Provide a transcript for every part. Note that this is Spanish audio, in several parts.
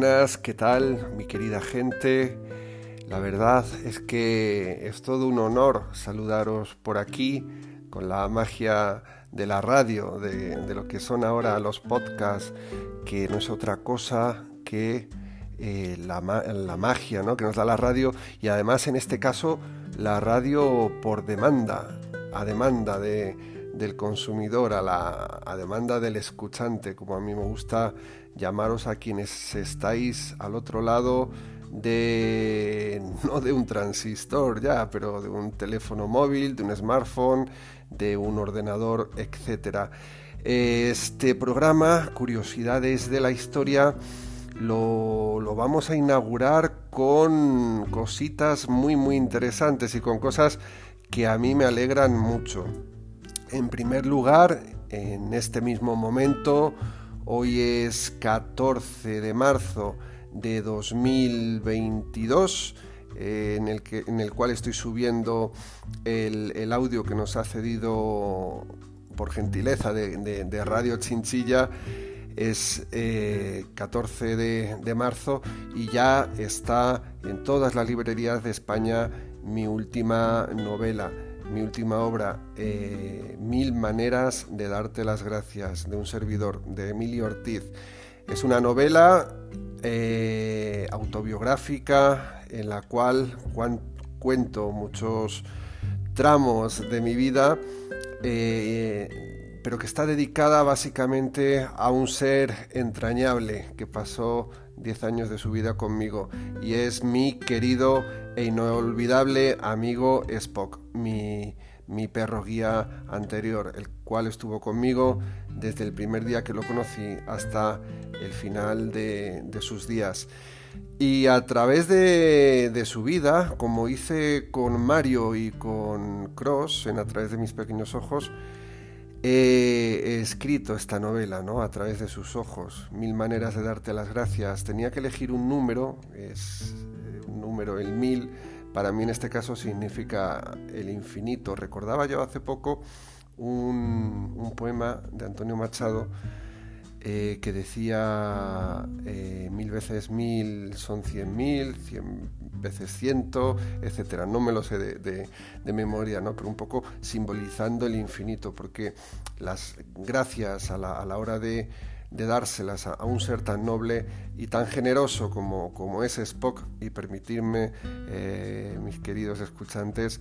buenas, ¿qué tal mi querida gente? La verdad es que es todo un honor saludaros por aquí con la magia de la radio, de, lo que son ahora los podcasts, que no es otra cosa que eh, la, magia ¿no? que nos da la radio y además en este caso la radio por demanda, a demanda del consumidor, a, la, demanda del escuchante, como a mí me gusta llamaros a quienes estáis al otro lado de no de un transistor ya, pero de un teléfono móvil, de un smartphone, de un ordenador, etcétera. Este programa, Curiosidades de la Historia, lo, lo, vamos a inaugurar con cositas muy muy interesantes y con cosas que a mí me alegran mucho. En primer lugar, en este mismo momento, Hoy es 14 de marzo de 2022. Eh, en, el que, en el cual estoy subiendo el, audio que nos ha cedido por gentileza de, Radio Chinchilla. Es 14 eh, de marzo y ya está en todas las librerías de España mi última novela mi última obra, eh, Mil maneras de darte las gracias, de un servidor, de Emilio Ortiz. Es una novela eh, autobiográfica en la cual cuento muchos tramos de mi vida, eh, pero que está dedicada básicamente a un ser entrañable que pasó 10 años de su vida conmigo y es mi querido e inolvidable amigo Spock, mi, perro guía anterior, el cual estuvo conmigo desde el primer día que lo conocí hasta el final de, sus días. Y a través de, de, su vida, como hice con Mario y con Cross, en A través de mis pequeños ojos, He escrito esta novela ¿no? a través de sus ojos, mil maneras de darte las gracias. Tenía que elegir un número, es eh, un número, el mil, para mí en este caso significa el infinito. Recordaba yo hace poco un, un poema de Antonio Machado eh, que decía eh, mil veces mil son cien mil, cien veces ciento, etcétera. No me lo sé de, memoria, ¿no? pero un poco simbolizando el infinito, porque las gracias a la, hora de, dárselas a, un ser tan noble y tan generoso como, como es Spock, y permitirme, eh, mis queridos escuchantes,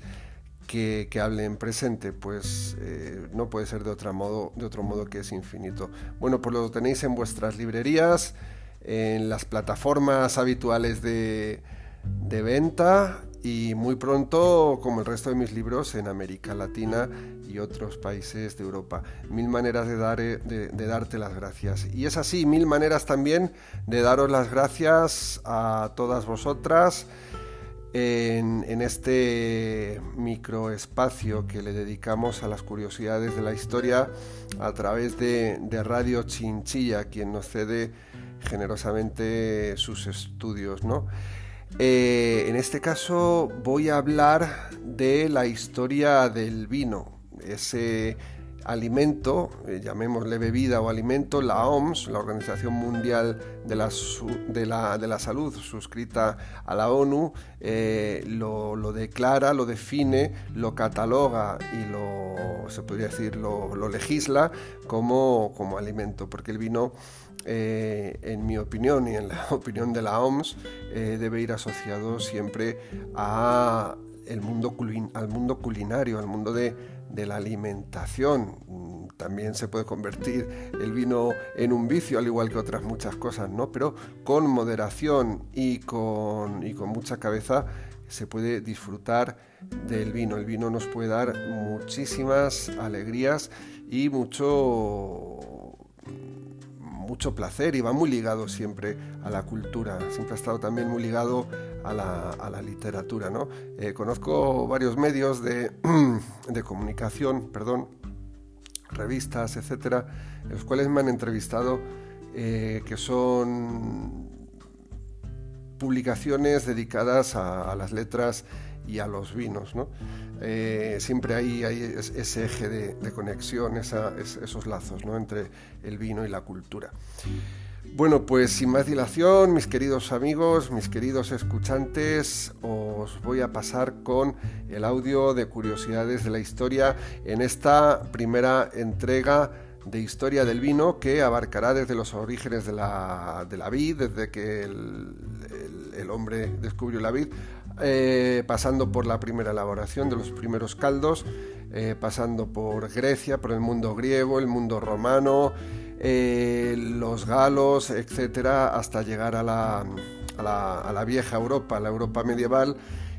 que, hable en presente, pues eh, no puede ser de, otra modo, de otro modo que es infinito. Bueno, pues lo tenéis en vuestras librerías, en las plataformas habituales de, venta y muy pronto, como el resto de mis libros, en América Latina y otros países de Europa. Mil maneras de, dar, de, de, darte las gracias. Y es así, mil maneras también de daros las gracias a todas vosotras en, este microespacio que le dedicamos a las curiosidades de la historia a través de, Radio Chinchilla, quien nos cede generosamente sus estudios. Eh, en este caso voy a hablar de la historia del vino, ese alimento, eh, llamémosle bebida o alimento, la OMS, la Organización Mundial de la, de la, Salud, suscrita a la ONU, eh, lo, declara, lo define, lo cataloga y lo, se podría decir, lo, legisla como, como, alimento, porque el vino, eh, en mi opinión y en la opinión de la OMS, debe ir asociado siempre a el mundo, al mundo culinario, al mundo de de la alimentación. También se puede convertir el vino en un vicio, al igual que otras muchas cosas, ¿no? Pero con moderación y con, y con mucha cabeza se puede disfrutar del vino. El vino nos puede dar muchísimas alegrías y mucho mucho placer y va muy ligado siempre a la cultura, siempre ha estado también muy ligado a la, literatura. ¿no? Eh, conozco varios medios de, comunicación, perdón, revistas, etcétera, los cuales me han entrevistado eh, que son publicaciones dedicadas a, las letras y a los vinos. ¿no? Eh, siempre hay, hay, ese eje de, conexión, esos lazos ¿no? entre el vino y la cultura. Bueno, pues sin más dilación, mis queridos amigos, mis queridos escuchantes, os voy a pasar con el audio de Curiosidades de la Historia en esta primera entrega de Historia del Vino que abarcará desde los orígenes de la, de la vid, desde que el, hombre descubrió la vid, eh, pasando por la primera elaboración de los primeros caldos, eh, pasando por Grecia, por el mundo griego, el mundo romano, eh, los galos, etcétera, hasta llegar a la, a, la, vieja Europa, la Europa medieval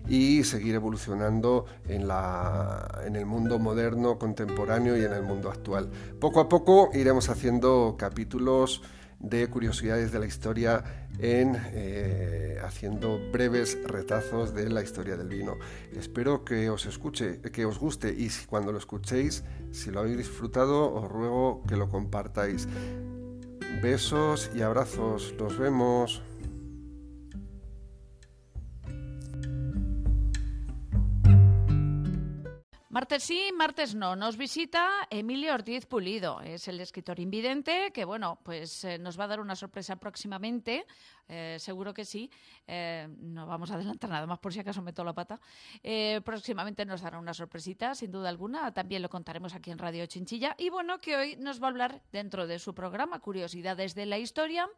y seguir evolucionando en, la, en, el mundo moderno, contemporáneo y en el mundo actual. Poco a poco iremos haciendo capítulos de curiosidades de la historia en eh, haciendo breves retazos de la historia del vino. Espero que os escuche, que os guste y si, cuando lo escuchéis, si lo habéis disfrutado, os ruego que lo compartáis. Besos y abrazos, los vemos. Martes sí, martes no. Nos visita Emilio Ortiz Pulido. Es el escritor invidente que, bueno, pues eh, nos va a dar una sorpresa próximamente. Eh, seguro que sí. Eh, no vamos a adelantar nada más por si acaso meto la pata. próximamente nos dará una sorpresita, sin duda alguna. También lo contaremos aquí en Radio Chinchilla. Y bueno, que hoy nos va a hablar dentro de su programa Curiosidades de la Historia.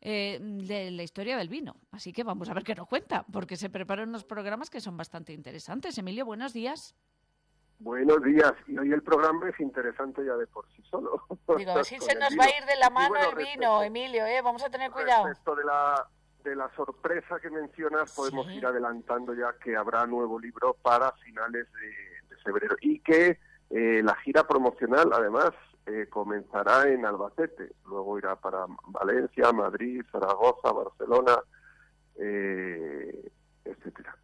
de la historia del vino. Así que vamos a ver qué nos cuenta, porque se preparan unos programas que son bastante interesantes. Emilio, buenos días. Buenos días. Y hoy el programa es interesante ya de por sí solo. Digo, así se nos va a ir de la mano el vino, Emilio, ¿eh? Vamos a tener cuidado. Respecto de la, de la sorpresa que mencionas, podemos ir adelantando ya que habrá nuevo libro para finales de, febrero y que eh, la gira promocional, además, eh, comenzará en Albacete. Luego irá para Valencia, Madrid, Zaragoza, Barcelona. Eh, etcétera.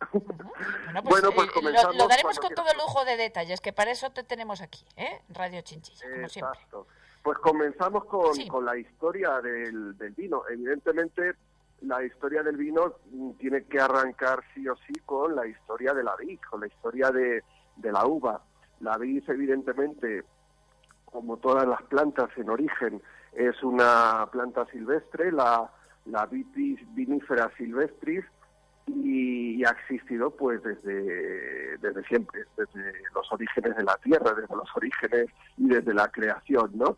Bueno, pues, pues eh, Lo, daremos con todo lujo de detalles, que para eso te tenemos aquí, ¿eh? Radio Chinchilla, como siempre. Pues comenzamos con, con la historia del, del, vino. Evidentemente, la historia del vino tiene que arrancar sí o sí con la historia de la vid, con la historia de, de la uva. La vid, evidentemente, como todas las plantas en origen, es una planta silvestre, la, la vitis vinifera silvestris, y, ha existido pues desde, desde siempre, desde los orígenes de la Tierra, desde los orígenes y desde la creación, ¿no?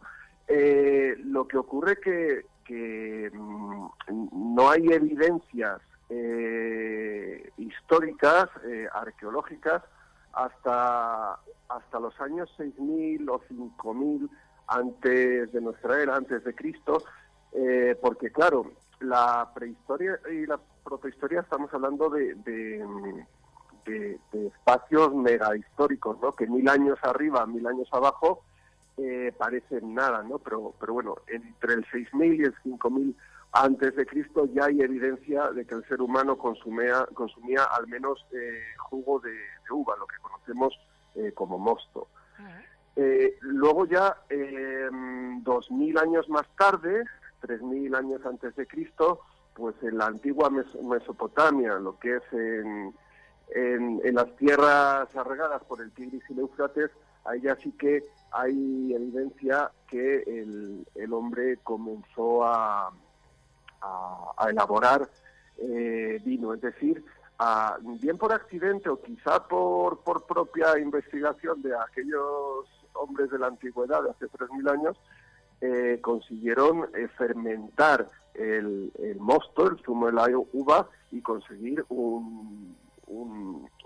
Eh, lo que ocurre que, que mm, no hay evidencias eh, históricas, eh, arqueológicas, hasta, hasta los años 6.000 o 5.000 antes de nuestra era, antes de Cristo, porque claro, la prehistoria y la protohistoria estamos hablando de, de, espacios mega históricos, ¿no? Que mil años arriba, mil años abajo eh, parecen nada, ¿no? Pero, pero bueno, entre el 6000 y el 5000 antes de Cristo ya hay evidencia de que el ser humano consumía, consumía al menos eh, jugo de, uva, lo que conocemos eh, como mosto. luego ya, dos mil años más tarde, 3.000 años antes de Cristo, pues en la antigua Mesopotamia, lo que es en, en, las tierras arregadas por el Tigris y el Éufrates, ahí ya sí que hay evidencia que el, el hombre comenzó a, a, elaborar eh, vino, es decir, bien por accidente o quizá por, por propia investigación de aquellos hombres de la antigüedad de hace 3.000 años, eh, consiguieron eh, fermentar el, mosto, el zumo de la uva, y conseguir un,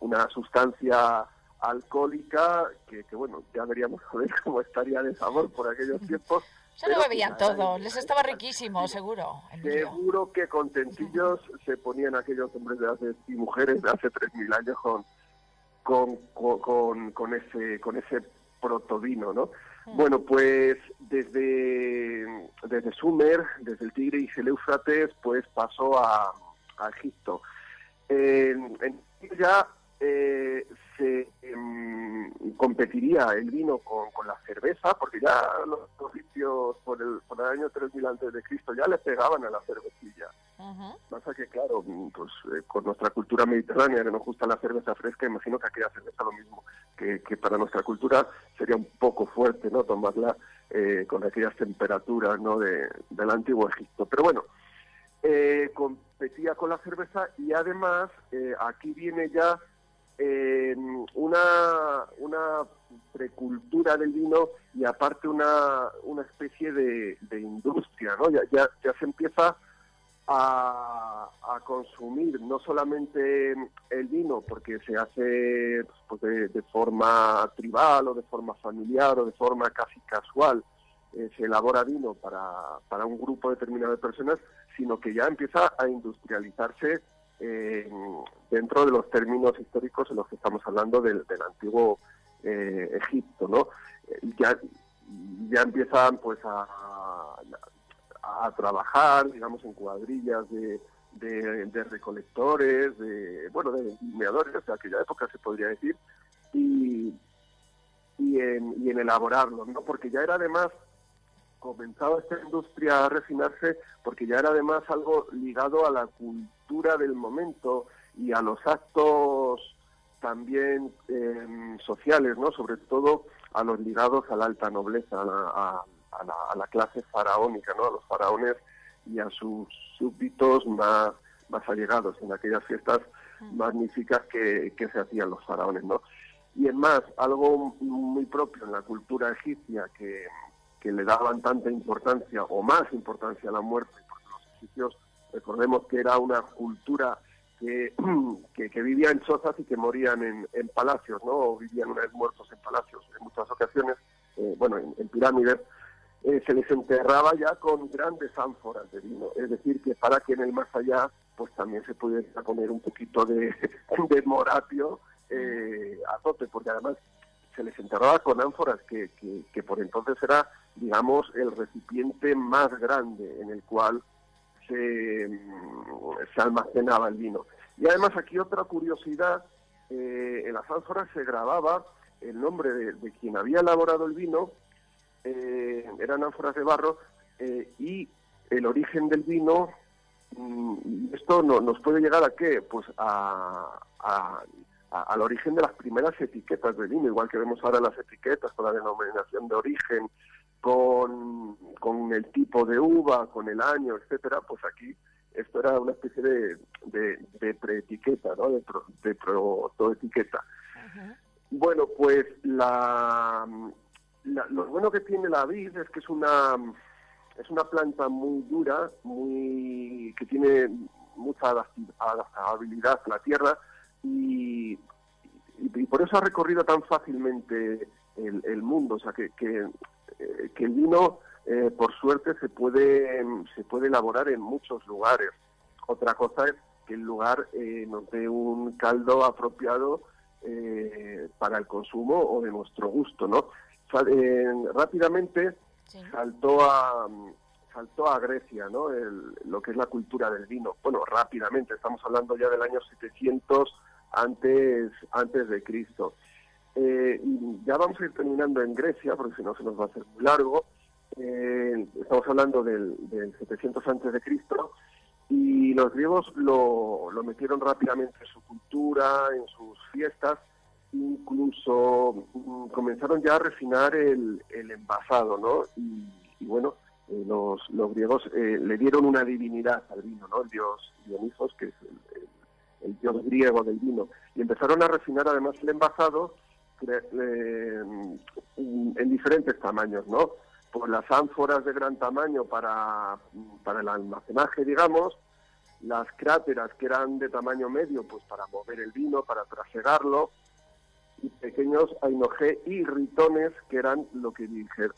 una sustancia alcohólica que, bueno, ya veríamos a ver cómo estaría de sabor por aquellos tiempos. Se lo bebían todo, les estaba riquísimo, seguro. Seguro que contentillos se ponían aquellos hombres de hace, y mujeres de hace 3.000 años con, con, con, con, ese, con ese protovino, ¿no? Bueno, pues desde, desde Sumer, desde el Tigre y el Éufrates, pues pasó a, Egipto. En, ya eh, se em, competiría el vino con, con, la cerveza, porque ya los egipcios por el, por el año 3000 antes de Cristo ya le pegaban a la cervecilla. Pasa que, claro, pues eh, con nuestra cultura mediterránea, que nos gusta la cerveza fresca, imagino que aquella cerveza lo mismo, que, que para nuestra cultura sería un poco fuerte, ¿no? Tomarla eh, con aquellas temperaturas, ¿no? De, del antiguo Egipto. Pero bueno, eh, competía con la cerveza y además aquí viene ya una, una precultura del vino y aparte una, una especie de, de industria, ¿no? Ya, ya, ya se empieza a, consumir no solamente el vino porque se hace pues, de, forma tribal o de forma familiar o de forma casi casual, eh, se elabora vino para, para un grupo determinado de personas, sino que ya empieza a industrializarse eh, dentro de los términos históricos en los que estamos hablando del, antiguo eh, Egipto, ¿no? ya, ya empiezan pues a, a trabajar, digamos, en cuadrillas de, de, recolectores, de, bueno, de vendimiadores de aquella época se podría decir, y, y, en, y en elaborarlo, ¿no? Porque ya era además, comenzaba esta industria a refinarse, porque ya era además algo ligado a la cultura del momento y a los actos también em, sociales, ¿no? Sobre todo a los ligados a la alta nobleza, a, a la, clase faraónica, ¿no? a los faraones y a sus súbditos más, más allegados en aquellas fiestas mm. magníficas que, que se hacían los faraones. ¿no? Y es más, algo muy propio en la cultura egipcia que, que le daban tanta importancia o más importancia a la muerte, porque los egipcios, recordemos que era una cultura que, que, vivía en chozas y que morían en, en, palacios, ¿no? O vivían una vez muertos en palacios en muchas ocasiones, eh, bueno, en, pirámides, eh, se les enterraba ya con grandes ánforas de vino. Es decir, que para que en el más allá pues también se pudiera poner un poquito de, de moratio eh, a tope, porque además se les enterraba con ánforas que, que, por entonces era, digamos, el recipiente más grande en el cual se, mm, se almacenaba el vino. Y además aquí otra curiosidad, eh, en las ánforas se grababa el nombre de quien había elaborado el vino eh, eran ánforas de barro eh, y el origen del vino, mm, esto no, nos puede llegar a qué? Pues a, al origen de las primeras etiquetas de vino, igual que vemos ahora las etiquetas con la denominación de origen, con, con el tipo de uva, con el año, etcétera, pues aquí esto era una especie de, de, de preetiqueta, ¿no? de, de protoetiqueta. Bueno, pues la, lo bueno que tiene la vid es que es una es una planta muy dura, muy que tiene mucha adaptabilidad a la tierra y, y, por eso ha recorrido tan fácilmente el, mundo, o sea que, que, eh, el vino eh, por suerte se puede se puede elaborar en muchos lugares. Otra cosa es que el lugar eh, nos dé un caldo apropiado para el consumo o de nuestro gusto, ¿no? rápidamente saltó a saltó a Grecia, ¿no? lo que es la cultura del vino. Bueno, rápidamente, estamos hablando ya del año 700 antes antes de Cristo. Eh, y ya vamos a ir terminando en Grecia, porque si no se nos va a hacer muy largo. Eh, estamos hablando del, del 700 antes de Cristo y los griegos lo, lo metieron rápidamente en su cultura, en sus fiestas incluso mm, comenzaron ya a refinar el, el envasado, ¿no? Y, bueno, eh, los, los griegos eh, le dieron una divinidad al vino, ¿no? El dios Dionisos, que es el, dios griego del vino. Y empezaron a refinar además el envasado eh, en diferentes tamaños, ¿no? Pues las ánforas de gran tamaño para, para el almacenaje, digamos, las cráteras que eran de tamaño medio, pues para mover el vino, para trasegarlo, y pequeños ainogé y ritones que eran lo que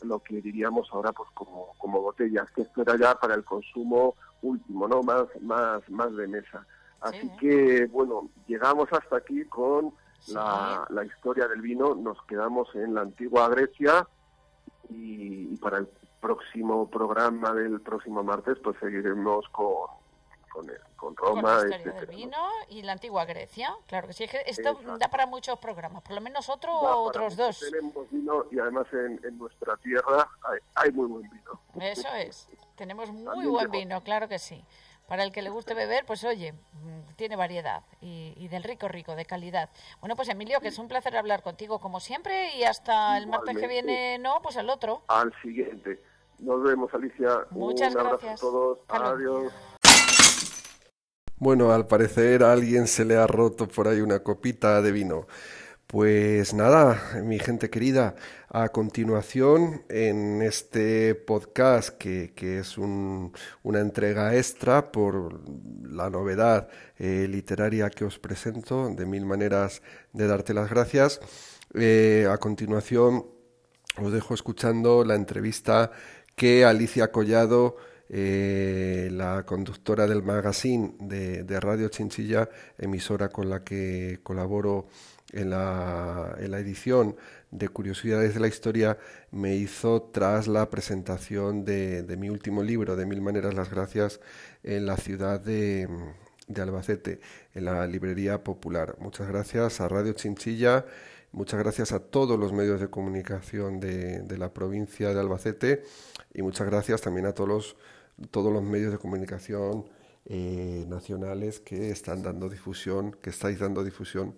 lo que diríamos ahora pues como, como botellas que esto era ya para el consumo último no más más más de mesa así que bueno llegamos hasta aquí con la, la, historia del vino nos quedamos en la antigua Grecia y para el próximo programa del próximo martes pues seguiremos con con, con Roma. Con la historia del vino y la antigua Grecia, claro que sí. Esto da para muchos programas, por lo menos otro o otros dos. Tenemos vino y además en, en nuestra tierra hay, hay, muy buen vino. Eso es, tenemos muy buen vino, claro que sí. Para el que le guste beber, pues oye, mm, tiene variedad y, del rico, rico, de calidad. Bueno, pues Emilio, que es un placer hablar contigo como siempre y hasta el martes que viene, no, pues al otro. Al siguiente. Nos vemos, Alicia. Muchas un abrazo a todos. Adiós. Bueno, al parecer a alguien se le ha roto por ahí una copita de vino. Pues nada, mi gente querida, a continuación en este podcast que, es una entrega extra por la novedad eh, literaria que os presento, de mil maneras de darte las gracias, eh, a continuación os dejo escuchando la entrevista que Alicia Collado eh, la conductora del magazine de, Radio Chinchilla, emisora con la que colaboro en la, en la edición de Curiosidades de la Historia me hizo tras la presentación de, mi último libro, de Mil Maneras las Gracias, en la ciudad de, de, Albacete, en la Librería Popular. Muchas gracias a Radio Chinchilla, muchas gracias a todos los medios de comunicación de, la provincia de Albacete y muchas gracias también a todos los, todos los medios de comunicación eh, nacionales que están dando difusión, que estáis dando difusión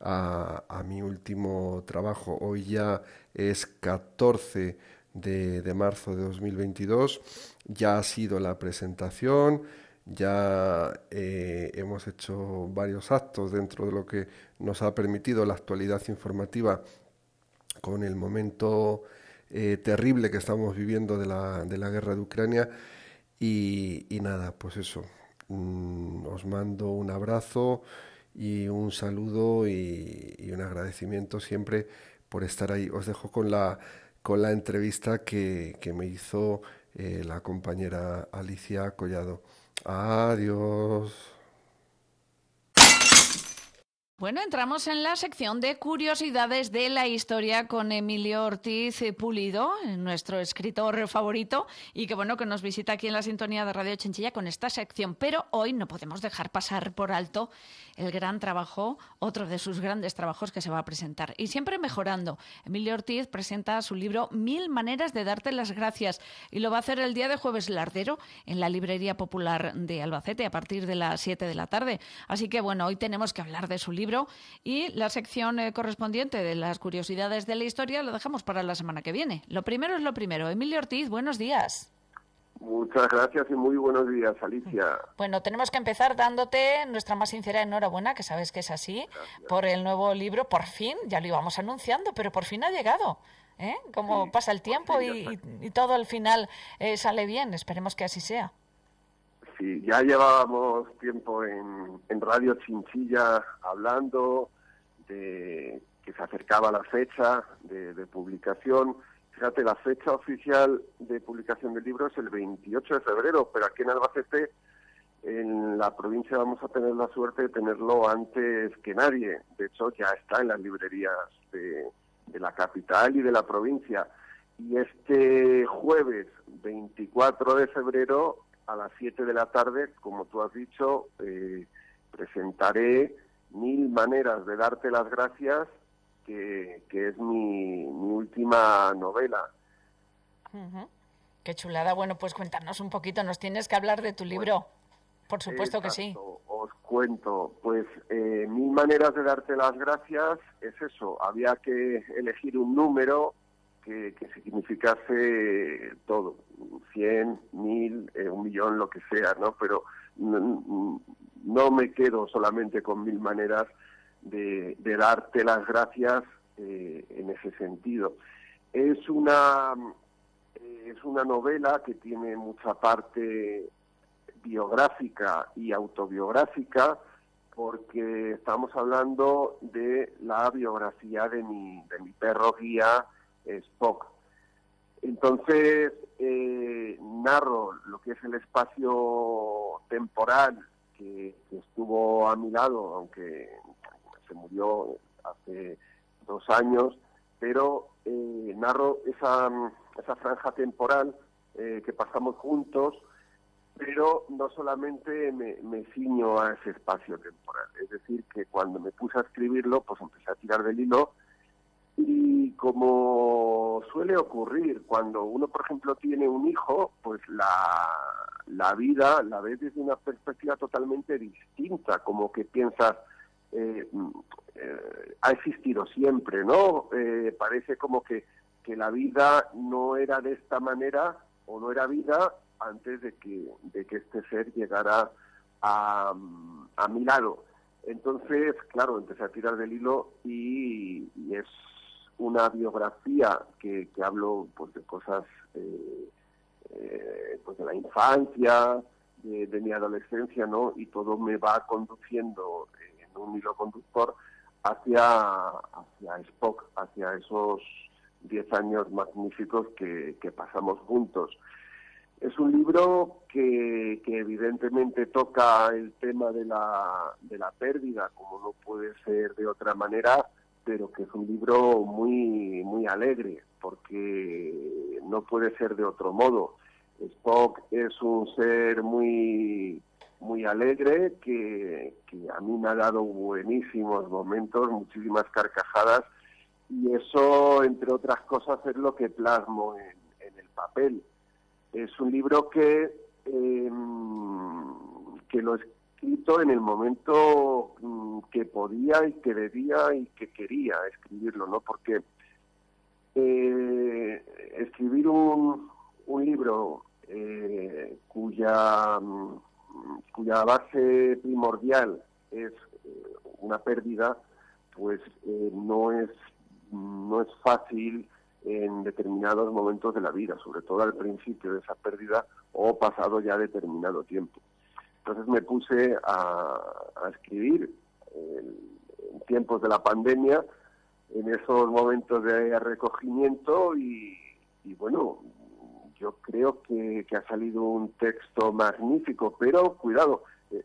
a, mi último trabajo. Hoy ya es 14 de, marzo de 2022, ya ha sido la presentación, ya eh, hemos hecho varios actos dentro de lo que nos ha permitido la actualidad informativa con el momento eh, terrible que estamos viviendo de la, de la guerra de Ucrania. Y, y nada, pues eso, mm, os mando un abrazo y un saludo y, un agradecimiento siempre por estar ahí. Os dejo con la, con la entrevista que, que me hizo eh, la compañera Alicia Collado. Adiós. Bueno, entramos en la sección de curiosidades de la historia con Emilio Ortiz Pulido, nuestro escritor favorito, y que bueno que nos visita aquí en la sintonía de Radio Chinchilla con esta sección. Pero hoy no podemos dejar pasar por alto el gran trabajo, otro de sus grandes trabajos que se va a presentar. Y siempre mejorando. Emilio Ortiz presenta su libro Mil maneras de darte las gracias y lo va a hacer el día de jueves lardero en la Librería Popular de Albacete a partir de las 7 de la tarde. Así que bueno, hoy tenemos que hablar de su libro y la sección eh, correspondiente de las curiosidades de la historia la dejamos para la semana que viene. Lo primero es lo primero. Emilio Ortiz, buenos días. Muchas gracias y muy buenos días, Alicia. Bueno, tenemos que empezar dándote nuestra más sincera enhorabuena, que sabes que es así, por el nuevo libro. Por fin, ya lo íbamos anunciando, pero por fin ha llegado. ¿eh? Como pasa el tiempo y, todo al final eh, sale bien. Esperemos que así sea. Sí, ya llevábamos tiempo en, Radio Chinchilla hablando de que se acercaba la fecha de, publicación. Fíjate, la fecha oficial de publicación del libro es el 28 de febrero, pero aquí en Albacete, en la provincia, vamos a tener la suerte de tenerlo antes que nadie. De hecho, ya está en las librerías de, de la capital y de la provincia. Y este jueves 24 de febrero a las 7 de la tarde, como tú has dicho, eh, presentaré Mil Maneras de Darte las Gracias, que, es mi, última novela. Qué chulada. Bueno, pues cuéntanos un poquito, nos tienes que hablar de tu libro. Por supuesto que sí. Os cuento, pues eh, Mil Maneras de Darte las Gracias es eso, había que elegir un número que, significase todo, 100, 1000, eh, un millón, lo que sea, ¿no? Pero no, me quedo solamente con mil maneras de, darte las gracias eh, en ese sentido. Es una, eh, es una novela que tiene mucha parte biográfica y autobiográfica, porque estamos hablando de la biografía de mi, de mi perro guía, Spock. Entonces, eh, narro lo que es el espacio temporal que, estuvo a mi lado, aunque se murió hace dos años, pero eh, narro esa, esa franja temporal eh, que pasamos juntos, pero no solamente me, me ciño a ese espacio temporal, es decir, que cuando me puse a escribirlo, pues empecé a tirar del hilo y como suele ocurrir cuando uno, por ejemplo, tiene un hijo, pues la, la vida la ves desde una perspectiva totalmente distinta, como que piensas, eh, mm, eh, ha existido siempre, ¿no? Eh, parece como que, que la vida no era de esta manera o no era vida antes de que, de que este ser llegara a, a mi lado. Entonces, claro, empecé a tirar del hilo y, es una biografía que, que hablo pues, de cosas eh, eh, pues de la infancia, de, mi adolescencia, ¿no? Y todo me va conduciendo en un hilo conductor hacia, hacia Spock, hacia esos 10 años magníficos que, que pasamos juntos. Es un libro que, que, evidentemente toca el tema de la, de la pérdida, como no puede ser de otra manera, pero que es un libro muy, muy alegre, porque no puede ser de otro modo. Spock es un ser muy, muy alegre que, que a mí me ha dado buenísimos momentos, muchísimas carcajadas, y eso, entre otras cosas, es lo que plasmo en, en el papel es un libro que, em, que lo escrito en el momento mm, que podía y que debía y que quería escribirlo, ¿no? Porque eh, escribir un, un libro eh, cuya, mm, cuya base primordial es eh, una pérdida, pues no es no es fácil en determinados momentos de la vida, sobre todo al principio de esa pérdida o pasado ya determinado tiempo. Entonces me puse a, escribir en, tiempos de la pandemia, en esos momentos de recogimiento y, bueno, yo creo que, ha salido un texto magnífico, pero cuidado, eh,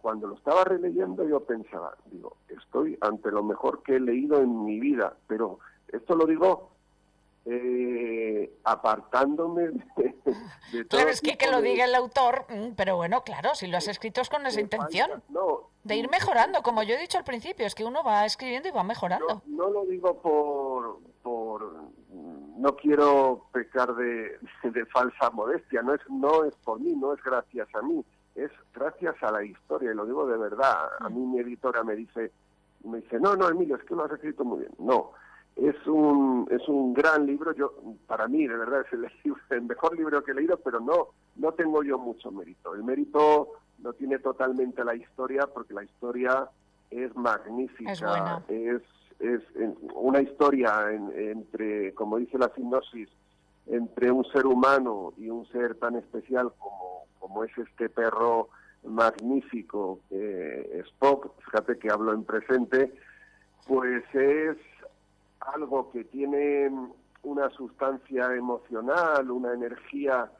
cuando lo estaba releyendo yo pensaba, digo, estoy ante lo mejor que he leído en mi vida, pero esto lo digo eh, apartándome de, de Claro, es que que lo diga el autor, mm, pero bueno, claro, si lo has escrito es con esa intención. de ir mejorando, como yo he dicho al principio, es que uno va escribiendo y va mejorando. No, lo digo por, por... No quiero pecar de, de falsa modestia, no es, no es por mí, no es gracias a mí, es gracias a la historia, y lo digo de verdad. A mm. mí mi editora me dice, me dice, no, no, Emilio, es que lo has escrito muy bien. No, es un, es un gran libro, yo para mí de verdad es el, mejor libro que he leído, pero no, no tengo yo mucho mérito. El mérito lo tiene totalmente la historia, porque la historia es magnífica, es, es, una historia entre, como dice la sinopsis, entre un ser humano y un ser tan especial como, como es este perro magnífico, eh, Spock, fíjate que hablo en presente, pues es algo que tiene una sustancia emocional, una energía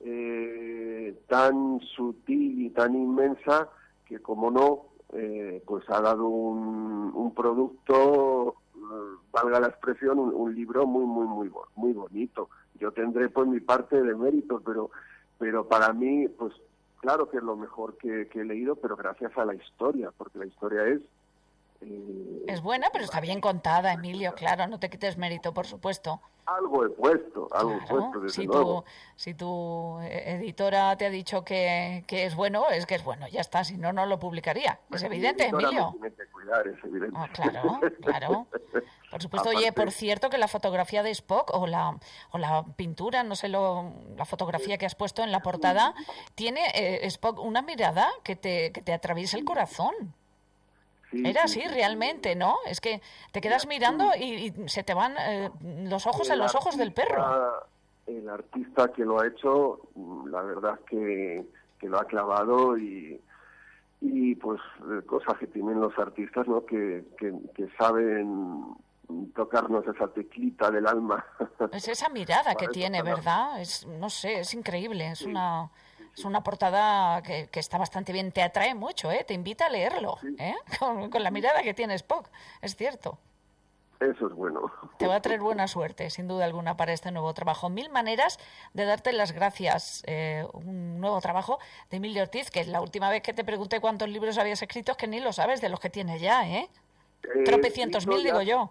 eh, tan sutil y tan inmensa que como no, eh, pues ha dado un, un producto, eh, valga la expresión, un, libro muy, muy, muy, muy bonito. Yo tendré pues mi parte de mérito, pero, pero para mí, pues claro que es lo mejor que he leído, pero gracias a la historia, porque la historia es es buena, pero está bien contada, Emilio, claro, no te quites mérito, por supuesto. Algo he puesto, algo he puesto, desde si Tu, si tu editora te ha dicho que, es bueno, es que es bueno, ya está, si no, no lo publicaría. es evidente, Emilio. Ah, claro, claro. Por supuesto, oye, por cierto que la fotografía de Spock o la, o la pintura, no sé, lo, la fotografía que has puesto en la portada, tiene eh, Spock una mirada que te, que te atraviesa el corazón. Era así realmente, ¿no? Es que te quedas mirando y, se te van eh, los ojos en los ojos del perro. El artista que lo ha hecho, la verdad que, que lo ha clavado y, y pues cosas que tienen los artistas, ¿no? Que, que, que saben tocarnos esa teclita del alma. Es esa mirada que tiene, ¿verdad? Es, no sé, es increíble, es una es una portada que, está bastante bien, te atrae mucho, ¿eh? te invita a leerlo, ¿eh? con, la mirada que tiene Spock, es cierto. Eso es bueno. Te va a traer buena suerte, sin duda alguna, para este nuevo trabajo. Mil maneras de darte las gracias. Eh, un nuevo trabajo de Emilio Ortiz, que la última vez que te pregunté cuántos libros habías escrito, es que ni lo sabes de los que tienes ya, ¿eh? eh Tropecientos mil, digo yo.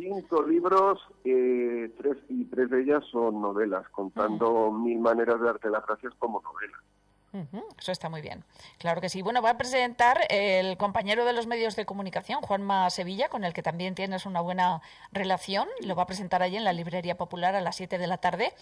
Cinco libros eh, tres y tres de ellas son novelas, contando mil maneras de darte las gracias como novelas. Eso está muy bien. Claro que sí. Bueno, va a presentar el compañero de los medios de comunicación, Juanma Sevilla, con el que también tienes una buena relación. Lo va a presentar allí en la Librería Popular a las 7 de la tarde,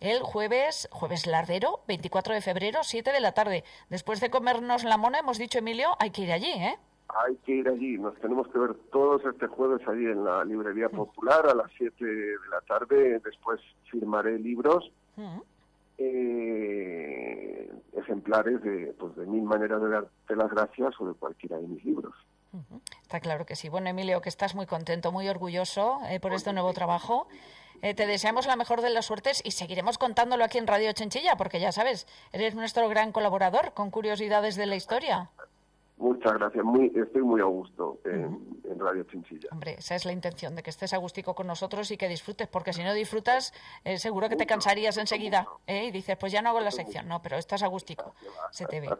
el jueves, jueves lardero, 24 de febrero, 7 de la tarde. Después de comernos la mona, hemos dicho, Emilio, hay que ir allí, ¿eh? Hay que ir allí. Nos tenemos que ver todos este jueves allí en la Librería Popular a las 7 de la tarde. Después firmaré libros eh, ejemplares de, pues, de mil maneras de darte las gracias o de cualquiera de mis libros. Está claro que sí. Bueno, Emilio, que estás muy contento, muy orgulloso eh, por este nuevo trabajo. Eh, te deseamos la mejor de las suertes y seguiremos contándolo aquí en Radio Chenchilla, porque ya sabes, eres nuestro gran colaborador con curiosidades de la historia. Muchas gracias, muy, estoy muy a gusto en, Radio Chinchilla. Hombre, esa es la intención, de que estés a gustico con nosotros y que disfrutes, porque si no disfrutas, eh, seguro que te cansarías enseguida ¿eh? y dices, pues ya no hago la sección, no, pero estás a gustico, se te ve.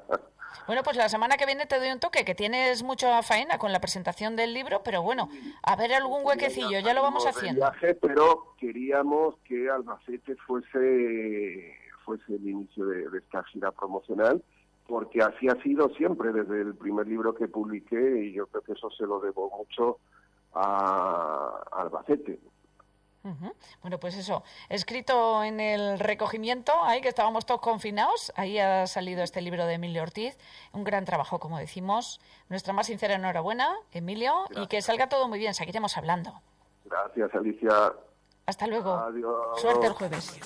Bueno, pues la semana que viene te doy un toque, que tienes mucha faena con la presentación del libro, pero bueno, a ver algún huequecillo, ya lo vamos haciendo. Viaje, pero queríamos que Albacete fuese, fuese el inicio de esta gira promocional porque así ha sido siempre desde el primer libro que publiqué y yo creo que eso se lo debo mucho a, Albacete. Bueno, pues eso, escrito en el recogimiento, ahí que estábamos todos confinados, ahí ha salido este libro de Emilio Ortiz, un gran trabajo, como decimos. Nuestra más sincera enhorabuena, Emilio, y que salga todo muy bien, seguiremos hablando. Gracias, Alicia. Hasta luego. Adiós. Suerte el jueves.